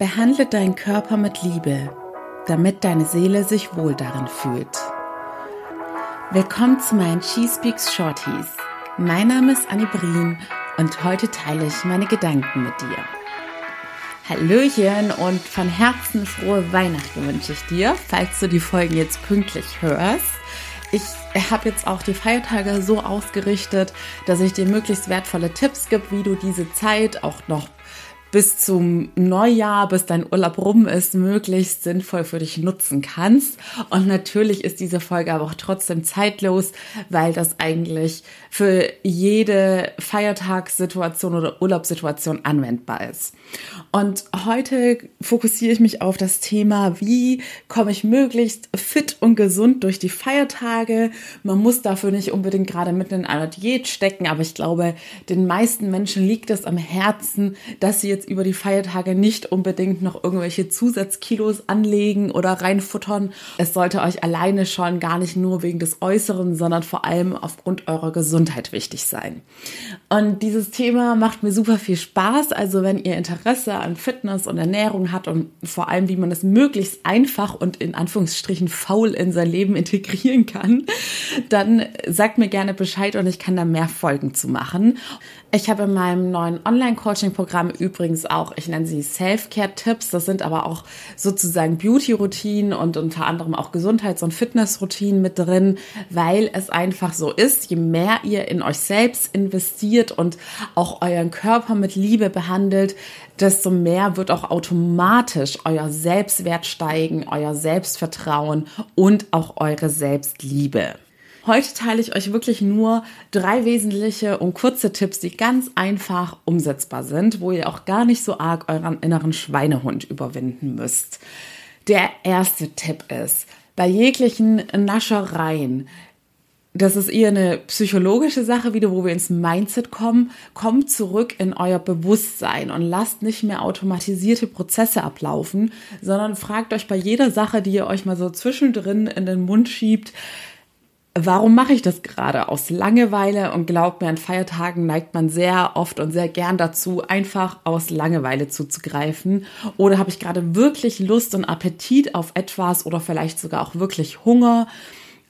Behandle deinen Körper mit Liebe, damit deine Seele sich wohl darin fühlt. Willkommen zu meinen She Speaks Shorties. Mein Name ist Annie Brien und heute teile ich meine Gedanken mit dir. Hallöchen und von Herzen frohe Weihnachten wünsche ich dir, falls du die Folgen jetzt pünktlich hörst. Ich habe jetzt auch die Feiertage so ausgerichtet, dass ich dir möglichst wertvolle Tipps gebe, wie du diese Zeit auch noch bis zum Neujahr, bis dein Urlaub rum ist, möglichst sinnvoll für dich nutzen kannst. Und natürlich ist diese Folge aber auch trotzdem zeitlos, weil das eigentlich für jede Feiertagssituation oder Urlaubssituation anwendbar ist. Und heute fokussiere ich mich auf das Thema, wie komme ich möglichst fit und gesund durch die Feiertage. Man muss dafür nicht unbedingt gerade mitten in einer Diät stecken, aber ich glaube, den meisten Menschen liegt es am Herzen, dass sie jetzt über die Feiertage nicht unbedingt noch irgendwelche Zusatzkilos anlegen oder reinfuttern. Es sollte euch alleine schon gar nicht nur wegen des Äußeren, sondern vor allem aufgrund eurer Gesundheit wichtig sein. Und dieses Thema macht mir super viel Spaß. Also wenn ihr Interesse an Fitness und Ernährung habt und vor allem, wie man es möglichst einfach und in Anführungsstrichen faul in sein Leben integrieren kann, dann sagt mir gerne Bescheid und ich kann da mehr Folgen zu machen. Ich habe in meinem neuen Online-Coaching-Programm übrigens auch, ich nenne sie Self-Care-Tipps. Das sind aber auch sozusagen Beauty-Routinen und unter anderem auch Gesundheits- und Fitness-Routinen mit drin, weil es einfach so ist, je mehr ihr in euch selbst investiert und auch euren Körper mit Liebe behandelt, desto mehr wird auch automatisch euer Selbstwert steigen, euer Selbstvertrauen und auch eure Selbstliebe. Heute teile ich euch wirklich nur drei wesentliche und kurze Tipps, die ganz einfach umsetzbar sind, wo ihr auch gar nicht so arg euren inneren Schweinehund überwinden müsst. Der erste Tipp ist, bei jeglichen Naschereien, das ist eher eine psychologische Sache wieder, wo wir ins Mindset kommen. Kommt zurück in euer Bewusstsein und lasst nicht mehr automatisierte Prozesse ablaufen, sondern fragt euch bei jeder Sache, die ihr euch mal so zwischendrin in den Mund schiebt, Warum mache ich das gerade? Aus Langeweile und glaubt mir, an Feiertagen neigt man sehr oft und sehr gern dazu, einfach aus Langeweile zuzugreifen. Oder habe ich gerade wirklich Lust und Appetit auf etwas oder vielleicht sogar auch wirklich Hunger?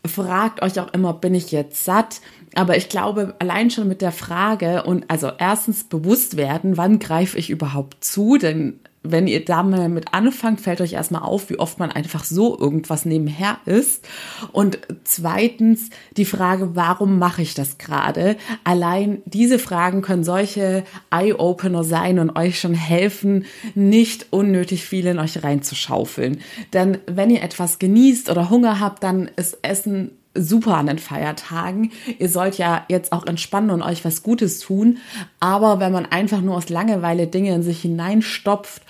Fragt euch auch immer, bin ich jetzt satt? Aber ich glaube, allein schon mit der Frage und also erstens bewusst werden, wann greife ich überhaupt zu? Denn wenn ihr da mal mit anfangt, fällt euch erstmal auf, wie oft man einfach so irgendwas nebenher ist. Und zweitens die Frage, warum mache ich das gerade? Allein diese Fragen können solche Eye-Opener sein und euch schon helfen, nicht unnötig viel in euch reinzuschaufeln. Denn wenn ihr etwas genießt oder Hunger habt, dann ist Essen super an den Feiertagen. Ihr sollt ja jetzt auch entspannen und euch was Gutes tun. Aber wenn man einfach nur aus Langeweile Dinge in sich hineinstopft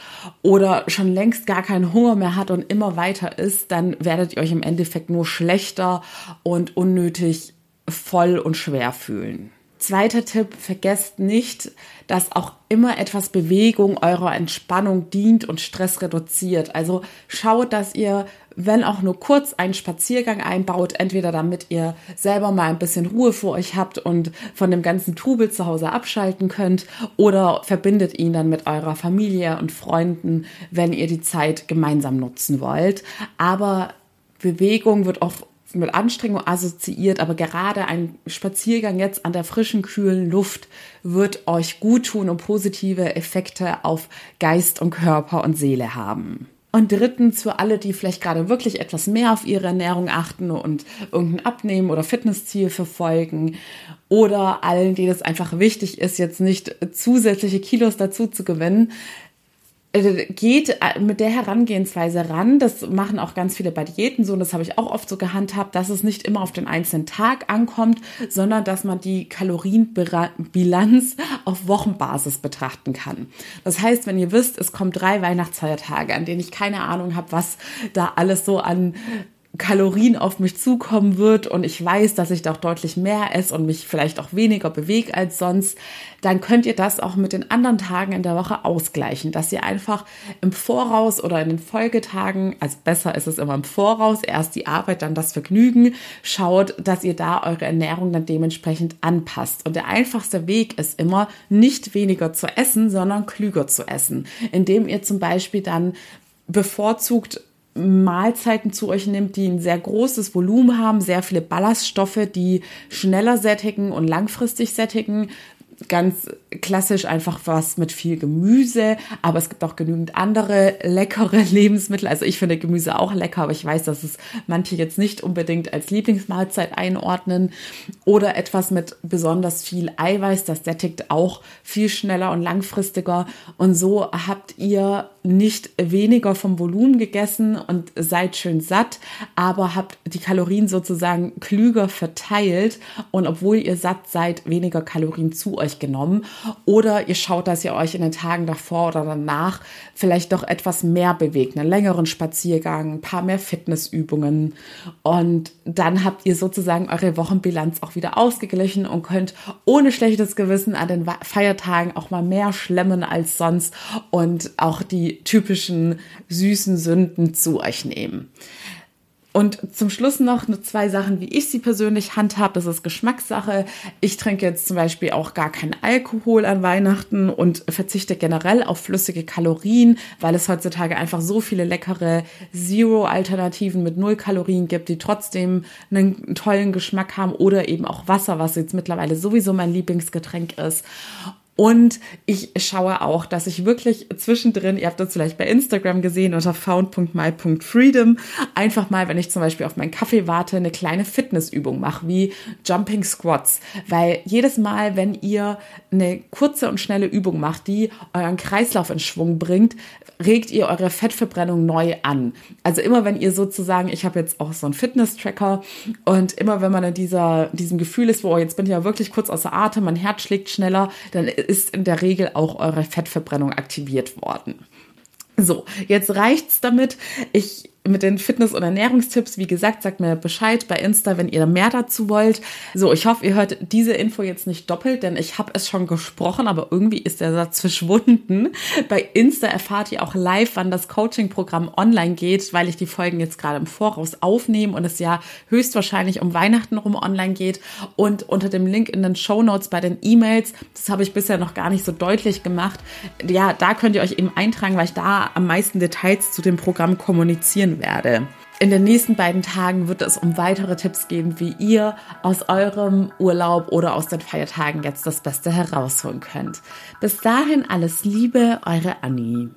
oder schon längst gar keinen Hunger mehr hat und immer weiter ist, dann werdet ihr euch im Endeffekt nur schlechter und unnötig voll und schwer fühlen. Zweiter Tipp, vergesst nicht, dass auch immer etwas Bewegung eurer Entspannung dient und Stress reduziert. Also schaut, dass ihr, wenn auch nur kurz, einen Spaziergang einbaut, entweder damit ihr selber mal ein bisschen Ruhe vor euch habt und von dem ganzen Trubel zu Hause abschalten könnt oder verbindet ihn dann mit eurer Familie und Freunden, wenn ihr die Zeit gemeinsam nutzen wollt. Aber Bewegung wird oft mit Anstrengung assoziiert, aber gerade ein Spaziergang jetzt an der frischen, kühlen Luft wird euch gut tun und positive Effekte auf Geist und Körper und Seele haben. Und drittens für alle, die vielleicht gerade wirklich etwas mehr auf ihre Ernährung achten und irgendein Abnehmen oder Fitnessziel verfolgen oder allen, denen es einfach wichtig ist, jetzt nicht zusätzliche Kilos dazu zu gewinnen, geht äh, mit der Herangehensweise ran. Das machen auch ganz viele bei Diäten so und das habe ich auch oft so gehandhabt, dass es nicht immer auf den einzelnen Tag ankommt, sondern dass man die Kalorienbilanz auf Wochenbasis betrachten kann. Das heißt, wenn ihr wisst, es kommen drei Weihnachtsfeiertage, an denen ich keine Ahnung habe, was da alles so an Kalorien auf mich zukommen wird und ich weiß, dass ich doch deutlich mehr esse und mich vielleicht auch weniger bewege als sonst, dann könnt ihr das auch mit den anderen Tagen in der Woche ausgleichen, dass ihr einfach im Voraus oder in den Folgetagen, also besser ist es immer im Voraus, erst die Arbeit, dann das Vergnügen, schaut, dass ihr da eure Ernährung dann dementsprechend anpasst. Und der einfachste Weg ist immer, nicht weniger zu essen, sondern klüger zu essen, indem ihr zum Beispiel dann bevorzugt Mahlzeiten zu euch nimmt, die ein sehr großes Volumen haben, sehr viele Ballaststoffe, die schneller sättigen und langfristig sättigen, ganz klassisch einfach was mit viel Gemüse, aber es gibt auch genügend andere leckere Lebensmittel. Also ich finde Gemüse auch lecker, aber ich weiß, dass es manche jetzt nicht unbedingt als Lieblingsmahlzeit einordnen. Oder etwas mit besonders viel Eiweiß, das sättigt auch viel schneller und langfristiger. Und so habt ihr nicht weniger vom Volumen gegessen und seid schön satt, aber habt die Kalorien sozusagen klüger verteilt und obwohl ihr satt seid, weniger Kalorien zu euch genommen. Oder ihr schaut, dass ihr euch in den Tagen davor oder danach vielleicht doch etwas mehr bewegt, einen längeren Spaziergang, ein paar mehr Fitnessübungen und dann habt ihr sozusagen eure Wochenbilanz auch wieder ausgeglichen und könnt ohne schlechtes Gewissen an den Feiertagen auch mal mehr schlemmen als sonst und auch die typischen süßen Sünden zu euch nehmen. Und zum Schluss noch zwei Sachen, wie ich sie persönlich handhabe. Das ist Geschmackssache. Ich trinke jetzt zum Beispiel auch gar keinen Alkohol an Weihnachten und verzichte generell auf flüssige Kalorien, weil es heutzutage einfach so viele leckere Zero-Alternativen mit null Kalorien gibt, die trotzdem einen tollen Geschmack haben oder eben auch Wasser, was jetzt mittlerweile sowieso mein Lieblingsgetränk ist. Und ich schaue auch, dass ich wirklich zwischendrin, ihr habt das vielleicht bei Instagram gesehen unter found.my.freedom, einfach mal, wenn ich zum Beispiel auf meinen Kaffee warte, eine kleine Fitnessübung mache, wie Jumping Squats. Weil jedes Mal, wenn ihr eine kurze und schnelle Übung macht, die euren Kreislauf in Schwung bringt, regt ihr eure Fettverbrennung neu an. Also immer, wenn ihr sozusagen, ich habe jetzt auch so einen Fitness-Tracker und immer, wenn man in dieser, diesem Gefühl ist, wo jetzt bin ich ja wirklich kurz außer Atem, mein Herz schlägt schneller, dann ist in der Regel auch eure Fettverbrennung aktiviert worden. So, jetzt reicht's damit. Ich mit den Fitness- und Ernährungstipps. Wie gesagt, sagt mir Bescheid bei Insta, wenn ihr mehr dazu wollt. So, ich hoffe, ihr hört diese Info jetzt nicht doppelt, denn ich habe es schon gesprochen, aber irgendwie ist der Satz verschwunden. Bei Insta erfahrt ihr auch live, wann das Coaching-Programm online geht, weil ich die Folgen jetzt gerade im Voraus aufnehme und es ja höchstwahrscheinlich um Weihnachten rum online geht. Und unter dem Link in den Show Notes bei den E-Mails, das habe ich bisher noch gar nicht so deutlich gemacht. Ja, da könnt ihr euch eben eintragen, weil ich da am meisten Details zu dem Programm kommunizieren werde. In den nächsten beiden Tagen wird es um weitere Tipps geben, wie ihr aus eurem Urlaub oder aus den Feiertagen jetzt das Beste herausholen könnt. Bis dahin alles Liebe, eure Annie.